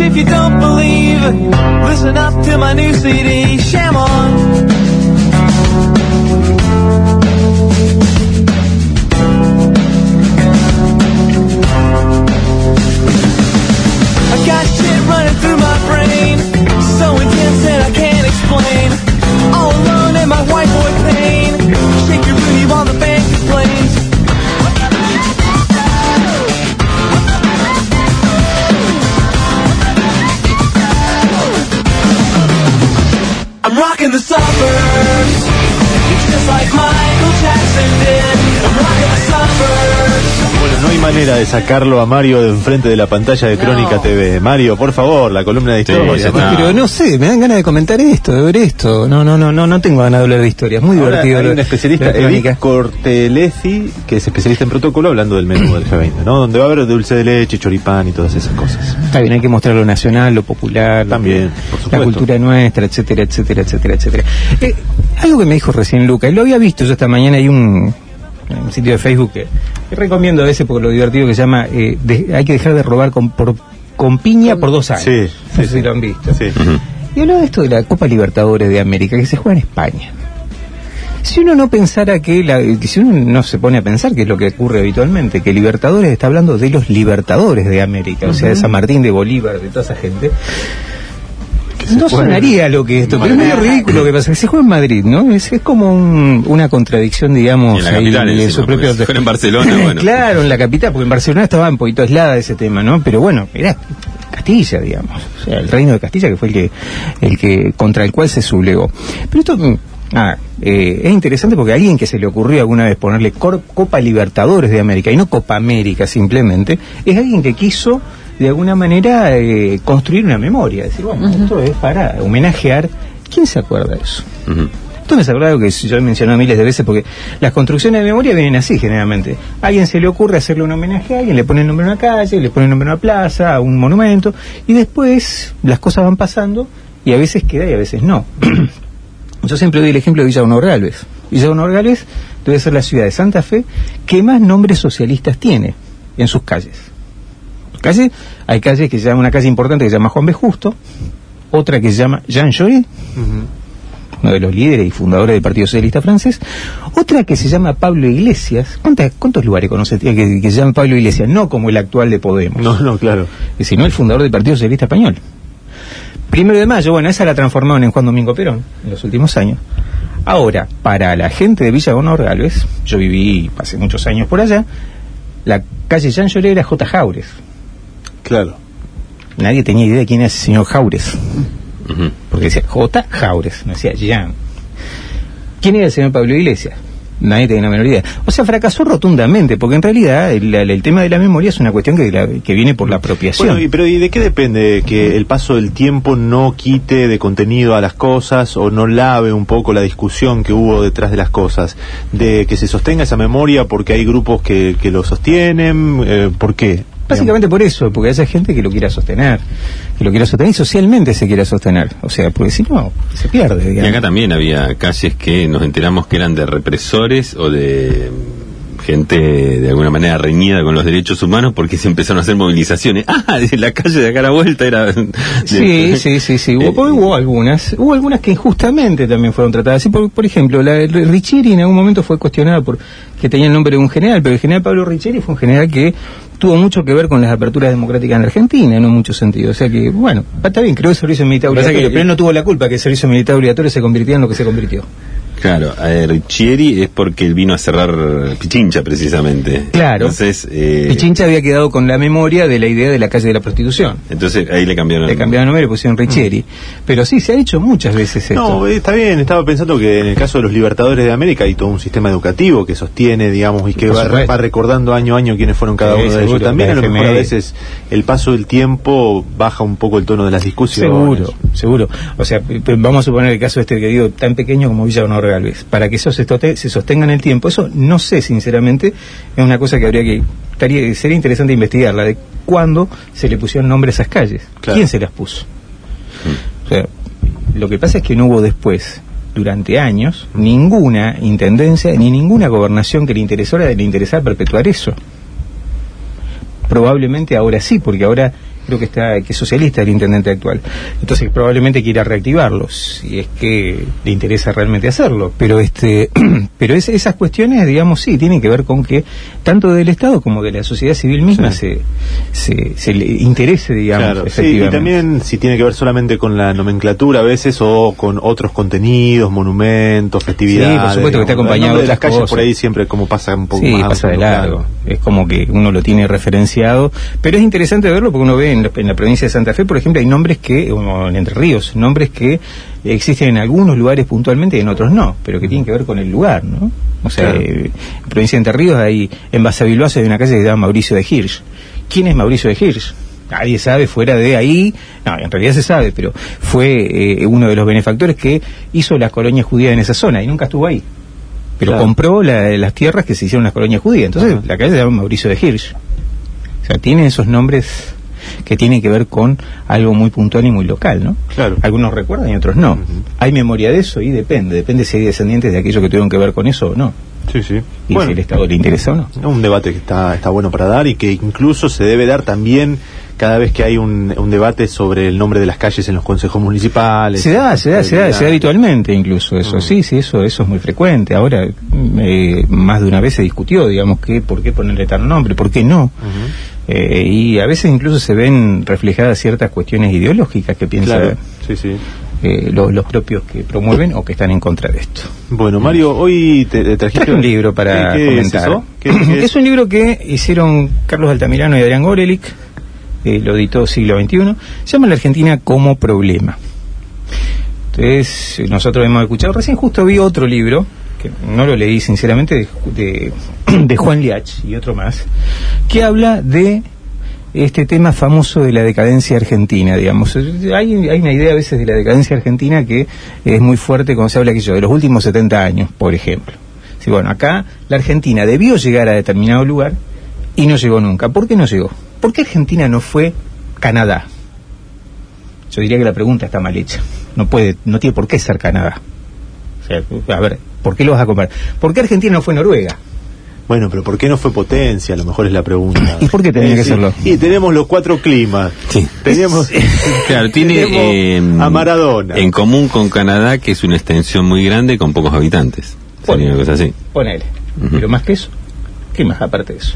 If you don't believe. Listen up to my new CD, Sham On. Manera de sacarlo a Mario de enfrente de la pantalla de Crónica TV. Mario, por favor, la columna de historia. sí, ¿no? Pero no sé, me dan ganas de comentar esto, de ver esto. No, no, no, no, no tengo ganas de hablar de historia. Es muy Ahora divertido. hay un especialista, la. Edith Cortelezi, que es especialista en protocolo, hablando del menú del G20, ¿no? Donde va a haber dulce de leche, choripán y todas esas cosas. Está bien, hay que mostrar lo nacional, lo popular, También, por la supuesto. cultura nuestra, etcétera, etcétera, etcétera, etcétera. Eh, algo que me dijo recién Luca, y lo había visto yo esta mañana, hay un, un sitio de Facebook que, que recomiendo a veces por lo divertido que se llama eh, de- Hay que dejar de robar con, por, con piña por dos años. Sí, no sé si lo han visto. Sí. Y hablaba de esto de la Copa Libertadores de América, que se juega en España. Si uno no pensara que, la, que si uno no se pone a pensar que es lo que ocurre habitualmente, que Libertadores está hablando de los libertadores de América, o sea, de San Martín, de Bolívar, de toda esa gente, no sonaría lo que esto, pero es medio ridículo que pasa, que se juega en Madrid, ¿no? Es, es como un- una contradicción, digamos, en la ahí capital, de su propio... fuera en Barcelona, bueno. claro, en la capital, porque en Barcelona estaba un poquito aislada de ese tema, ¿no? Pero bueno, era Castilla, digamos, o sea, el reino de Castilla que fue el que, el que contra el cual se sublevó. Pero esto, mm, nada, eh, es interesante porque a alguien que se le ocurrió alguna vez ponerle Cor- Copa Libertadores de América y no Copa América simplemente, es alguien que quiso de alguna manera eh, construir una memoria, decir, bueno, esto es para homenajear. ¿Quién se acuerda de eso? Ujú. Esto me es algo que yo he mencionado miles de veces porque las construcciones de memoria vienen así generalmente. A alguien se le ocurre hacerle un homenaje a alguien, le pone el nombre a una calle, le pone el nombre a una plaza, a un monumento, y después las cosas van pasando y a veces queda y a veces no. yo siempre doy el ejemplo de Villa Honor Galvez. Villa Honor Galvez debe ser la ciudad de Santa Fe que más nombres socialistas tiene en sus calles. Calles, hay calles que se llama una calle importante que se llama Juan B. Justo, otra que se llama Jean Jaurès, uno de los líderes y fundadores del Partido Socialista francés, otra que se llama Pablo Iglesias. ¿Cuántas- ¿Cuántos lugares conoce que, que se llama Pablo Iglesias? No como el actual de Podemos, No, no, claro. sino el fundador del Partido Socialista Español. Primero de mayo, bueno, esa la transformaron en Juan Domingo Perón en los últimos años. Ahora, para la gente de Villa Honor Galvez, yo viví hace muchos años por allá, la calle Jean Jaurès era J. Jaures. Claro. Nadie tenía idea de quién era ese señor Jaures. Porque decía J. Jaures, no decía Jean. ¿Quién era el señor Pablo Iglesias? Nadie tenía la menor idea. O sea, fracasó rotundamente, porque en realidad el, el- el tema de la memoria es una cuestión que, la- que viene por la apropiación. Bueno, y, pero ¿y de qué depende que el paso del tiempo no quite de contenido a las cosas o no lave un poco la discusión que hubo detrás de las cosas? De que se sostenga esa memoria porque hay grupos que, que lo sostienen, eh, ¿por qué? Básicamente por eso, porque haya gente que lo quiera sostener, que lo quiera sostener y socialmente se quiera sostener. O sea, porque si no, se pierde. Y acá también había calles que nos enteramos que eran de represores o de gente de alguna manera reñida con los derechos humanos porque se empezaron a hacer movilizaciones. Ah, de la calle de acá a la vuelta era... de- Sí, sí, sí, sí. Hubo, Eh, hubo algunas. Hubo algunas que injustamente también fueron tratadas. Sí, por, por ejemplo, la Richieri en algún momento fue cuestionada por que tenía el nombre de un general, pero el general Pablo Richieri fue un general que tuvo mucho que ver con las aperturas democráticas en Argentina, no en mucho sentido. O sea que, bueno, está bien, creo que el servicio militar Pasa que- obligatorio, pero él no tuvo la culpa que el servicio militar obligatorio se convirtiera en lo que se convirtió. Claro, eh, Riccieri es porque él vino a cerrar Pichincha precisamente. Claro. Entonces, eh, Pichincha había quedado con la memoria de la idea de la calle de la prostitución. entonces ahí le cambiaron. Le cambiaron el nombre y le pusieron Riccieri. Pero sí, se ha hecho muchas veces esto. No, está bien, estaba pensando que en el caso de los libertadores de América hay todo un sistema educativo que sostiene, digamos, y que va, recordando año a año quiénes fueron cada Sí, uno de ellos. También a lo mejor a FMI. veces el paso del tiempo baja un poco el tono de las discusiones. Seguro, seguro. O sea, vamos a suponer el caso este que digo, tan pequeño como Villa Honor Galvez. Para que eso se, se sostenga en el tiempo, eso no sé, sinceramente, es una cosa que habría que. estaría- sería interesante investigarla, de cuándo se le pusieron nombre a esas calles. Claro. ¿Quién se las puso? O sea, lo que pasa es que no hubo después, durante años, ninguna intendencia ni ninguna gobernación que le interesara le interesara perpetuar eso. Probablemente ahora sí, porque ahora creo que está que es socialista el intendente actual. Entonces probablemente quiera reactivarlo, si es que le interesa realmente hacerlo. Pero este, pero es- esas cuestiones, digamos, sí, tienen que ver con que tanto del Estado como de la sociedad civil misma se, se, se le interese, digamos, Claro, sí, y efectivamente. también si tiene que ver solamente con la nomenclatura a veces o con otros contenidos, monumentos, festividades. Sí, por supuesto que está acompañado de las calles cosas. por ahí siempre como pasa un poco Sí, más. pasa de claro. largo. Es como que uno lo tiene referenciado. Pero es interesante verlo porque uno ve en la, en la provincia de Santa Fe, por ejemplo, hay nombres que, o en Entre Ríos, nombres que existen en algunos lugares puntualmente y en otros no, pero que tienen que ver con el lugar, ¿no? O sea, Claro. eh, en provincia de Entre Ríos hay, en Basavilbaso hay una calle que se llama Mauricio de Hirsch. ¿Quién es Mauricio de Hirsch? Nadie sabe fuera de ahí, no, en realidad se sabe, pero fue eh, uno de los benefactores que hizo las colonias judías en esa zona y nunca estuvo ahí pero Claro. compró la- las tierras que se hicieron las colonias judías. Entonces, la calle se llama Mauricio de Hirsch. O sea, tiene esos nombres que tienen que ver con algo muy puntual y muy local, ¿no? Claro. Algunos recuerdan y otros no. Hay memoria de eso y depende. Depende si hay descendientes de aquellos que tuvieron que ver con eso o no. Sí, sí. Y Bueno, si el Estado le interesa o no. un debate que está, está bueno para dar y que incluso se debe dar también cada vez que hay un, un debate sobre el nombre de las calles en los consejos municipales. Se da, se da, se da, se da habitualmente incluso eso. Mm. Sí, sí, eso, eso es muy frecuente. Ahora, eh, más de una vez se discutió, digamos, que por qué ponerle tal nombre, por qué no. Eh, y a veces incluso se ven reflejadas ciertas cuestiones ideológicas que piensan Claro, sí, sí. eh, lo- los propios que promueven o que están en contra de esto. Bueno, Mario, hoy te, te trajiste Traje un libro para ¿Qué- qué comentar. Es, eso? ¿Qué- qué es? es? un libro que hicieron Carlos Altamirano y Adrián Gorelick, eh, lo editó siglo XXI, se llama La Argentina como problema. Entonces, eh, nosotros hemos escuchado, recién justo vi otro libro, que no lo leí sinceramente, de, de, Juan Liach y otro más, que habla de este tema famoso de la decadencia argentina, digamos. Hay, hay una idea a veces de la decadencia argentina que es muy fuerte cuando se habla aquello de los últimos 70 años, por ejemplo. Sí, bueno, acá la Argentina debió llegar a determinado lugar y no llegó nunca. ¿Por qué no llegó? ¿Por qué Argentina no fue Canadá? Yo diría que la pregunta está mal hecha. No puede, no tiene por qué ser Canadá. O sea, a ver, ¿por qué lo vas a comparar? ¿Por qué Argentina no fue Noruega? Bueno, pero ¿por qué no fue potencia? A lo mejor es la pregunta. ¿Y por qué tenía que sí. serlo? Y tenemos los cuatro climas. Sí. Teníamos, Claro, tiene tenemos eh, a Maradona. en común con Canadá, que es una extensión muy grande con pocos habitantes. Sería una cosa así. Ponele. Pero más que eso, ¿qué más aparte de eso?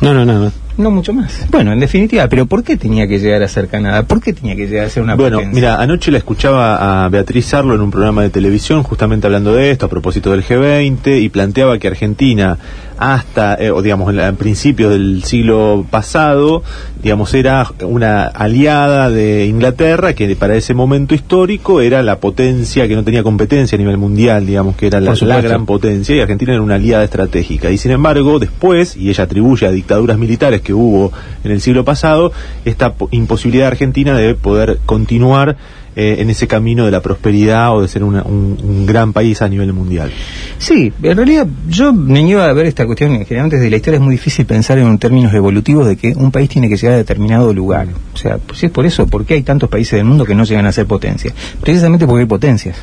No, no, no. no. No mucho más. Bueno, en definitiva, pero ¿por qué tenía que llegar a ser Canadá? ¿Por qué tenía que llegar a ser una Bueno, potencia? mira, anoche la escuchaba a Beatriz Sarlo en un programa de televisión justamente hablando de esto, a propósito del G20, y planteaba que Argentina hasta, eh, o digamos, en, la- en principios del siglo pasado, digamos, era una aliada de Inglaterra que para ese momento histórico era la potencia que no tenía competencia a nivel mundial, digamos, que era la, la gran potencia, y Argentina era una aliada estratégica. Y sin embargo, después, y ella atribuye a dictaduras militares que hubo en el siglo pasado, esta po- imposibilidad argentina de poder continuar eh, en ese camino de la prosperidad o de ser una- un, un gran país a nivel mundial. Sí, en realidad yo me iba a ver esta cuestión, generalmente desde la historia es muy difícil pensar en términos evolutivos de que un país tiene que llegar a determinado lugar. O sea, pues si es por eso, ¿por qué hay tantos países del mundo que no llegan a ser potencias? Precisamente porque hay potencias.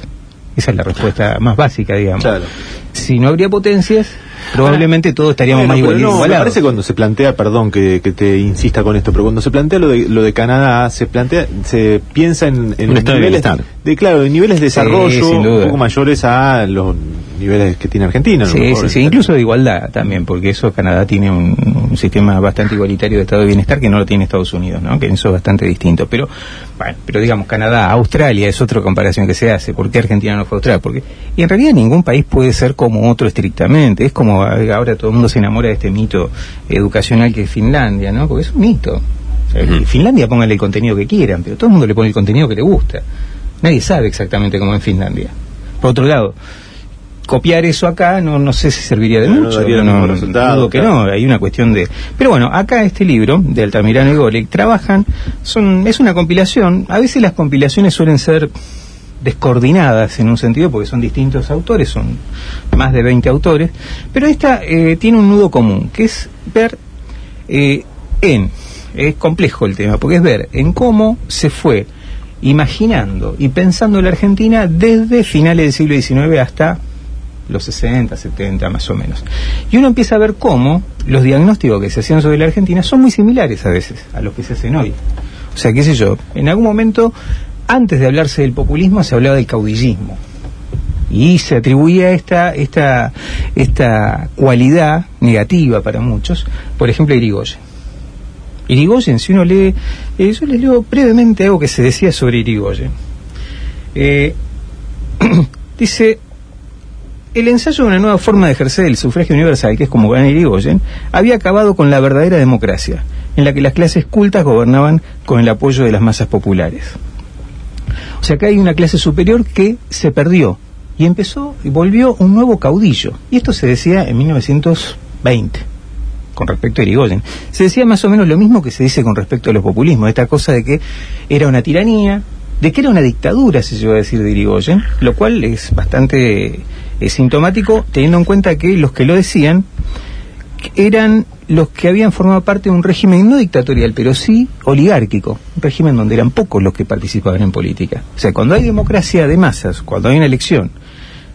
Esa es la respuesta más básica, digamos. Claro. Si no habría potencias, probablemente todos estaríamos Bueno, más igual- no, me igualados. parece cuando se plantea, perdón que, que te insista con esto, pero cuando se plantea lo de, lo de Canadá, se plantea, se piensa en, en niveles de, claro, en niveles de desarrollo un poco mayores a los niveles que tiene Argentina. Sí, mejor. sí, sí, incluso de igualdad también, porque eso Canadá tiene un, un sistema bastante igualitario de estado de bienestar que no lo tiene Estados Unidos, ¿no? Que eso es bastante distinto. Pero, bueno, pero digamos, Canadá, Australia es otra comparación que se hace. ¿Por qué Argentina no fue Australia? Porque, y en realidad ningún país puede ser como otro estrictamente. Es como eh, ahora todo el mundo se enamora de este mito educacional que es Finlandia, ¿no? Porque es un mito. O sea, Ujú. Finlandia póngale el contenido que quieran, pero todo el mundo le pone el contenido que le gusta. Nadie sabe exactamente cómo es Finlandia. Por otro lado, copiar eso acá no, no sé si serviría de No, no mucho. daría el mismo resultado, dudo que claro. no, hay una cuestión de... Pero bueno, acá este libro de Altamirano y Golek trabajan, son, es una compilación, a veces las compilaciones suelen ser descoordinadas en un sentido porque son distintos autores, son más de 20 autores, pero esta eh, tiene un nudo común, que es ver eh, en, es complejo el tema, porque es ver en cómo se fue imaginando y pensando la Argentina desde finales del siglo XIX hasta los 60, 70 más o menos. Y uno empieza a ver cómo los diagnósticos que se hacían sobre la Argentina son muy similares a veces a los que se hacen hoy. O sea, qué sé yo, en algún momento, antes de hablarse del populismo, se hablaba del caudillismo. Y se atribuía esta, esta, esta cualidad negativa para muchos, por ejemplo, a Irigoyen. Irigoyen, si uno lee, eh, yo les leo brevemente algo que se decía sobre Irigoyen. Eh, dice, el ensayo de una nueva forma de ejercer el sufragio universal, que es como gana Irigoyen, había acabado con la verdadera democracia, en la que las clases cultas gobernaban con el apoyo de las masas populares. O sea, acá hay una clase superior que se perdió y empezó y volvió un nuevo caudillo. Y esto se decía en 1920 con respecto a Irigoyen. Se decía más o menos lo mismo que se dice con respecto a los populismos, esta cosa de que era una tiranía, de que era una dictadura, se llegó a decir de Irigoyen, lo cual es bastante eh, sintomático teniendo en cuenta que los que lo decían eran los que habían formado parte de un régimen no dictatorial, pero sí oligárquico, un régimen donde eran pocos los que participaban en política. O sea, cuando hay democracia de masas, cuando hay una elección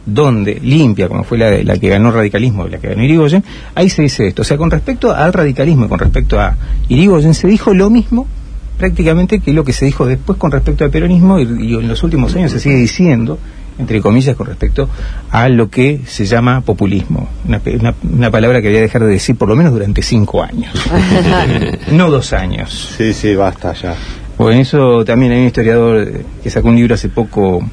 donde limpia, como fue la, la que ganó radicalismo, la que ganó Irigoyen, ahí se dice esto. O sea, con respecto al radicalismo y con respecto a Irigoyen, se dijo lo mismo prácticamente que lo que se dijo después con respecto al peronismo y, y en los últimos años se sigue diciendo entre comillas, con respecto a lo que se llama populismo. Una, una- una palabra que voy a dejar de decir por lo menos durante cinco años. no dos años. Sí, sí, basta ya. En eso también hay un historiador que sacó un libro hace poco,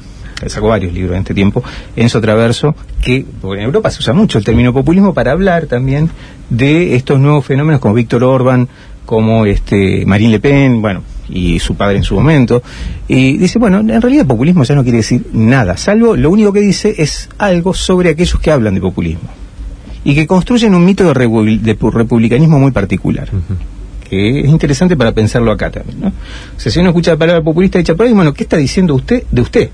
sacó varios libros en este tiempo, Enzo Traverso, que en Europa se usa mucho el término populismo para hablar también de estos nuevos fenómenos como Víctor Orban, como este Marine Le Pen, bueno, y su padre en su momento. Y dice, bueno, en realidad populismo ya no quiere decir nada, salvo lo único que dice es algo sobre aquellos que hablan de populismo y que construyen un mito de, de pu- republicanismo muy particular que es interesante para pensarlo acá también, ¿no? O sea, si uno escucha la palabra populista dicha por ahí, bueno, ¿qué está diciendo usted de usted?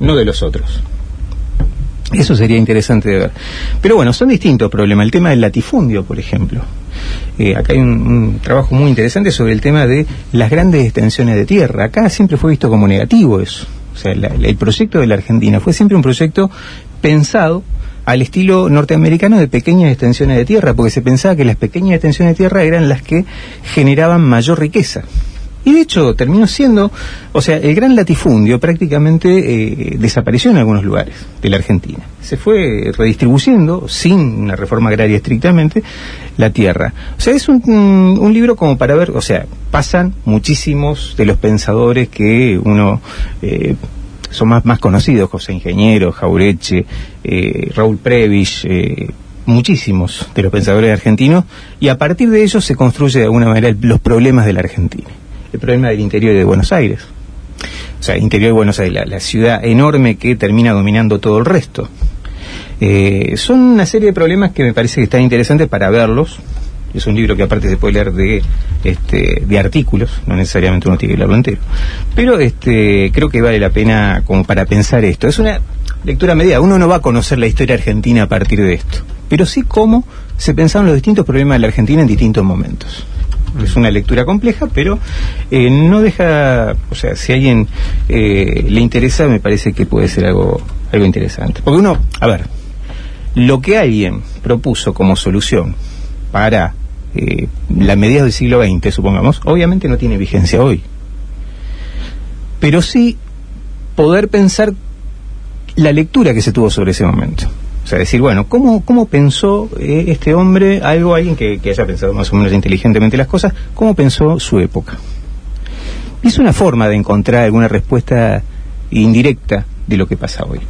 No de los otros. Eso sería interesante de ver. Pero bueno, son distintos problemas. El tema del latifundio, por ejemplo. Eh, acá hay un, un trabajo muy interesante sobre el tema de las grandes extensiones de tierra. Acá siempre fue visto como negativo eso. O sea, la- el proyecto de la Argentina fue siempre un proyecto pensado al estilo norteamericano de pequeñas extensiones de tierra, porque se pensaba que las pequeñas extensiones de tierra eran las que generaban mayor riqueza. Y de hecho terminó siendo, o sea, el gran latifundio prácticamente eh, desapareció en algunos lugares de la Argentina. Se fue redistribuyendo, sin una reforma agraria estrictamente, la tierra. O sea, es un, un- libro como para ver, o sea, pasan muchísimos de los pensadores que uno... eh, son más, más conocidos, José Ingeniero, Jaureche, eh, Raúl Previch, eh, muchísimos de los pensadores argentinos, y a partir de ellos se construye de alguna manera el- los problemas de la Argentina. El problema del interior de Buenos Aires. O sea, interior de Buenos Aires, la, la ciudad enorme que termina dominando todo el resto. Eh, son una serie de problemas que me parece que están interesantes para verlos. Es un libro que aparte se puede leer de, este, de artículos, no necesariamente uno tiene que leerlo entero. Pero este, creo que vale la pena como para pensar esto. Es una lectura media. Uno no va a conocer la historia argentina a partir de esto. Pero sí cómo se pensaron los distintos problemas de la Argentina en distintos momentos. Es una lectura compleja, pero eh, no deja, o sea, si a alguien eh, le interesa, me parece que puede ser algo, algo interesante. Porque uno, a ver, lo que alguien propuso como solución para eh, la mediados del siglo XX, supongamos, obviamente no tiene vigencia hoy. Pero sí poder pensar la lectura que se tuvo sobre ese momento. O sea, decir, bueno, ¿cómo, cómo pensó eh, este hombre, algo, alguien que, que haya pensado más o menos inteligentemente las cosas, cómo pensó su época? Es una forma de encontrar alguna respuesta indirecta de lo que pasa hoy.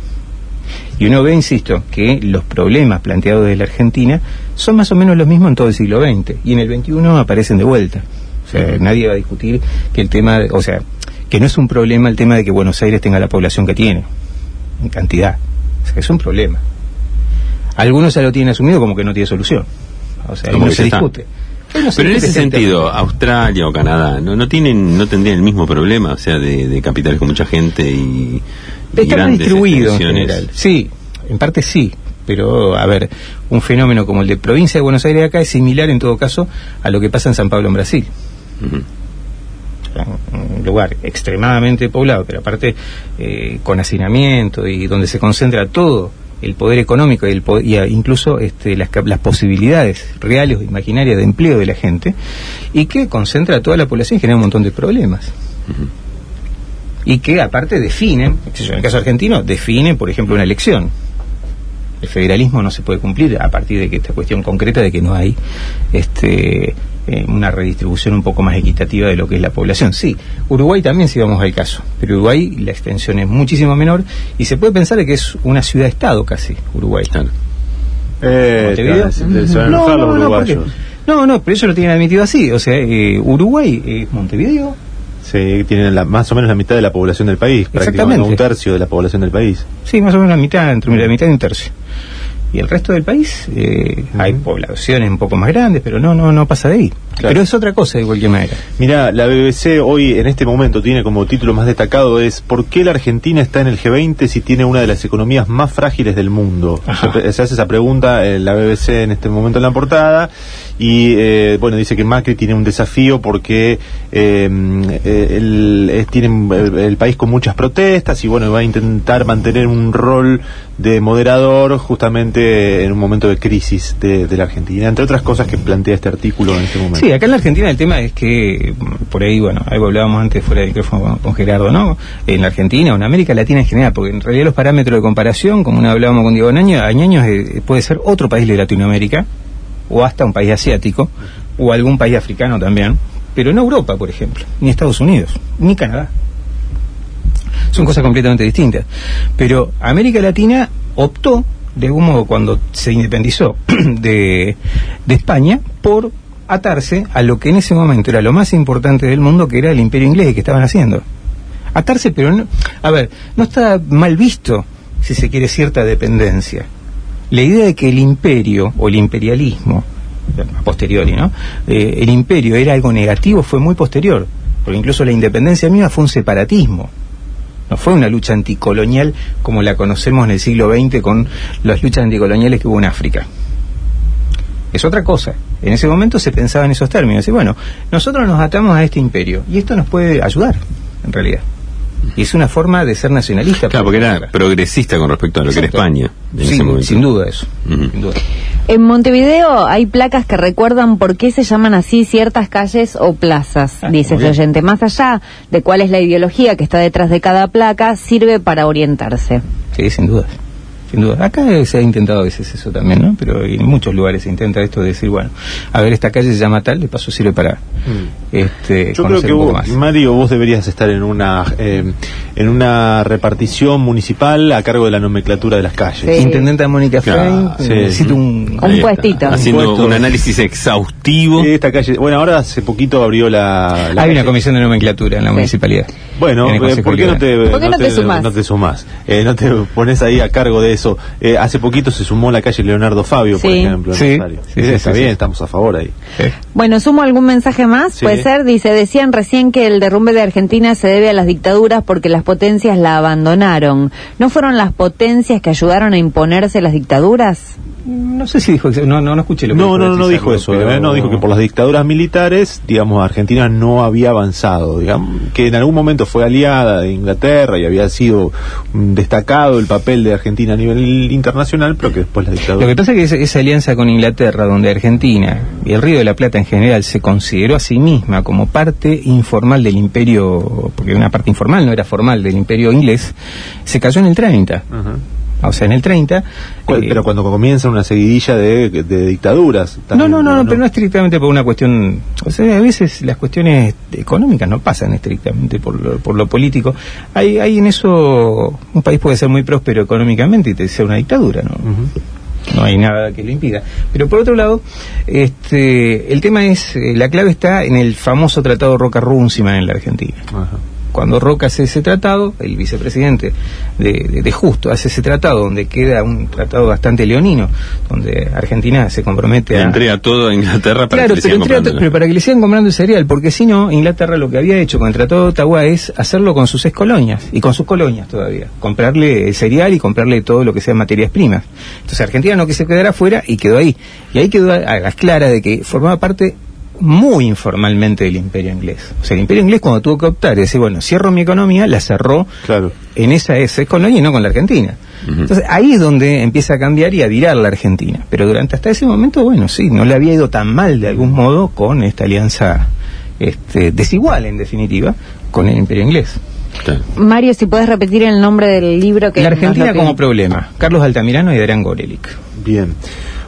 Y uno ve, insisto, que los problemas planteados desde la Argentina son más o menos los mismos en todo el siglo XX y en el XXI aparecen de vuelta. O sea, nadie va a discutir que el tema, o sea, que no es un problema el tema de que Buenos Aires tenga la población que tiene, en cantidad. O sea, es un problema. Algunos ya lo tienen asumido como que no tiene solución. O sea, Como no se discute. No Pero en ese sentido, Australia o Canadá no, no tienen, no tendrían el mismo problema, o sea, de, de capitales con mucha gente y, y Está grandes distribuido en. Sí, en parte sí. Pero, a ver, un fenómeno como el de provincia de Buenos Aires acá es similar en todo caso a lo que pasa en San Pablo en Brasil. Un lugar extremadamente poblado, pero aparte eh, con hacinamiento y donde se concentra todo el poder económico y, el po- y incluso este, las, las posibilidades reales o imaginarias de empleo de la gente y que concentra a toda la población y genera un montón de problemas. Y que aparte definen, en el caso argentino, definen, por ejemplo, una elección. El federalismo no se puede cumplir a partir de que esta cuestión concreta de que no hay este eh, una redistribución un poco más equitativa de lo que es la población. Sí, Uruguay también si vamos al caso, pero Uruguay la extensión es muchísimo menor y se puede pensar que es una ciudad-estado casi, Uruguay. Claro. Eh, se se van a enojar los no, uruguayos. porque- no, no, pero ellos lo tienen admitido así. O sea, eh, Uruguay es Montevideo, Sí, tienen la- más o menos la mitad de la población del país, prácticamente un tercio de la población del país. Sí, más o menos la mitad, entre la mitad y un tercio. Y el resto del país eh, hay poblaciones un poco más grandes, pero no, no, no pasa de ahí. Claro. Pero es otra cosa de cualquier manera. Mira, la BBC hoy en este momento tiene como título más destacado es ¿Por qué la Argentina está en el G20 si tiene una de las economías más frágiles del mundo? Se, se hace esa pregunta en la BBC en este momento en la portada y eh, bueno dice que Macri tiene un desafío porque eh, eh, el, tiene el, el país con muchas protestas y bueno va a intentar mantener un rol de moderador justamente en un momento de crisis de, la Argentina, entre otras cosas que plantea este artículo en este momento. Sí, acá en la Argentina el tema es que, mm, por ahí, bueno, algo hablábamos antes fuera del micrófono con, Gerardo, ¿no? En la Argentina o en América Latina en general, porque en realidad los parámetros de comparación, como una hablábamos con Diego Añaño, Añaños eh, puede ser otro país de Latinoamérica, o hasta un país asiático, o algún país africano también, pero no Europa, por ejemplo, ni Estados Unidos, ni Canadá. Son cosas completamente distintas. Pero América Latina optó, de algún modo, cuando se independizó de, de España, por atarse a lo que en ese momento era lo más importante del mundo, que era el imperio inglés que estaban haciendo. Atarse, pero no, a ver, no está mal visto, si se quiere, cierta dependencia. La idea de que el imperio o el imperialismo, a posteriori, ¿no? Eh, el imperio era algo negativo fue muy posterior, porque incluso la independencia misma fue un separatismo. No fue una lucha anticolonial como la conocemos en el siglo XX con las luchas anticoloniales que hubo en África. Es otra cosa. En ese momento se pensaba en esos términos. Y bueno, nosotros nos atamos a este imperio y esto nos puede ayudar, en realidad. Y es una forma de ser nacionalista. Claro, porque era progresista con respecto a lo que era. España en Sí, ese momento. sin duda eso. Ujú. sin duda. En Montevideo hay placas que recuerdan por qué se llaman así ciertas calles o plazas, Ah, dice el oyente. Más allá de cuál es la ideología que está detrás de cada placa, sirve para orientarse. Sí, sin duda. Sin duda. Acá se ha intentado a veces eso también, ¿no? Pero en muchos lugares se intenta esto de decir, bueno, a ver, esta calle se llama tal, de paso sirve para este, Yo creo que un poco vos, más. Mario, vos deberías estar en una eh, en una repartición municipal a cargo de la nomenclatura de las calles. Sí. Intendenta Mónica Claro, sí. necesito un... Un puestito. Haciendo Puesto. un análisis exhaustivo. Esta calle, bueno, ahora hace poquito abrió la. la Hay una comisión de nomenclatura en la Sí. municipalidad. Bueno, eh, ¿por qué no te. ¿Por qué no te sumás? No te sumás. Eh, no te pones ahí a cargo de eso. Eh, hace poquito se sumó la calle Leonardo Fabio, por ejemplo. en Sí, Rosario. sí, sí, Está sí, bien, sí. estamos a favor ahí. Eh, Bueno, sumo algún mensaje más, Sí. puede ser, dice, decían recién que el derrumbe de Argentina se debe a las dictaduras porque las potencias la abandonaron. ¿No fueron las potencias que ayudaron a imponerse las dictaduras? No sé si dijo, no, no, no escuché lo que No, no, no, no dijo eso. pero- eh, No dijo que por las dictaduras militares, digamos, Argentina no había avanzado. Digamos, que en algún momento fue aliada de Inglaterra y había sido mm, destacado el papel de Argentina a nivel internacional, pero que después la Lo dictadura. que pasa es que esa, esa alianza con Inglaterra, donde Argentina y el Río de la Plata en general se consideró a sí misma como parte informal del imperio, porque una parte informal, no era formal, del imperio inglés, se cayó en el 30. Ajá. O sea, en el 30. Cu- eh, Pero cuando comienza una seguidilla de, de dictaduras. no, no, no, no, pero no estrictamente por una cuestión. O sea, a veces las cuestiones económicas no pasan estrictamente por lo, por lo político. Hay, hay en eso. Un país puede ser muy próspero económicamente y te sea una dictadura, ¿no? No hay nada que lo impida. Pero por otro lado, este, el tema es, eh, la clave está en el famoso tratado Roca-Runciman en la Argentina. Ajá. Cuando Roca hace ese tratado, el vicepresidente de, de- de Justo hace ese tratado, donde queda un tratado bastante leonino, donde Argentina se compromete a... entrega todo a Inglaterra para Claro, que le sigan comprando, para que le sigan comprando el cereal, porque si no, Inglaterra lo que había hecho con el Tratado de Ottawa es hacerlo con sus ex colonias, y con sus colonias todavía, comprarle el cereal y comprarle todo lo que sea materias primas. Entonces Argentina no quiso quedar afuera y quedó ahí. Y ahí quedó a, a las claras de que formaba parte muy informalmente del imperio inglés. O sea, el imperio inglés cuando tuvo que optar y decir, bueno, cierro mi economía, la cerró Claro. en esa ex colonia y no con la Argentina. Entonces ahí es donde empieza a cambiar y a virar la Argentina. Pero durante hasta ese momento, bueno, sí, no le había ido tan mal de algún modo con esta alianza este, desigual, en definitiva, con el imperio inglés. Claro. Mario, si puedes repetir el nombre del libro que la Argentina como problema. Carlos Altamirano y Adrián Gorelick. Bien.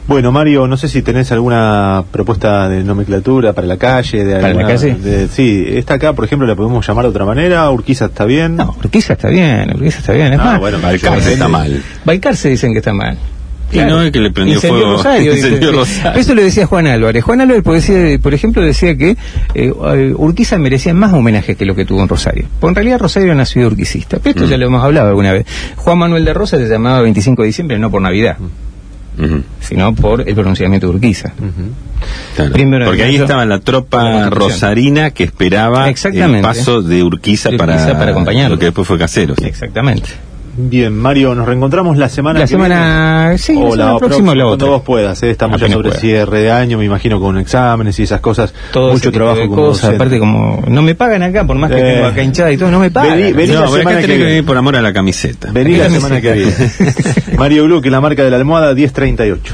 Bueno, Mario, no sé si tenés alguna propuesta de nomenclatura para la calle. De ¿Para la alguna- calle? de- sí, esta acá, por ejemplo, la podemos llamar de otra manera. Urquiza está bien. No, Urquiza está bien, Urquiza está bien. Es Ah, más, bueno, Balcarce está mal. Balcarce dicen que está mal. Y no, es que le prendió Incendió fuego- Rosario, incendió. Rosario. Eso lo decía Juan Álvarez. Juan Álvarez, por, decía- por ejemplo, decía que eh, Urquiza merecía más homenaje que lo que tuvo en Rosario. Porque en realidad Rosario nació de urquicista. Pero esto Mm. ya lo hemos hablado alguna vez. Juan Manuel de Rosa se llamaba 25 de diciembre no por Navidad, Sino por el pronunciamiento de Urquiza. Claro. Primero Porque ahí estaba la tropa rosarina que esperaba el paso de Urquiza, De Urquiza para, para acompañarlo. lo que después fue Casero. sí. Exactamente. Bien, Mario, nos reencontramos la semana La que semana- viene. sí, la o semana la próxima o la cuando otra. vos puedas. ¿eh? Estamos ya sobre pueda. cierre de año, me imagino, con exámenes y esas cosas. Todo Mucho trabajo de cosas, docente. aparte como no me pagan acá por más que Eh. tengo acá hinchada y todo, no me pagan. Vení- vení No, la semana acá que que viene. venir por amor a la camiseta. Vení la semana que viene. Mario Blue, que la marca de la almohada 1038.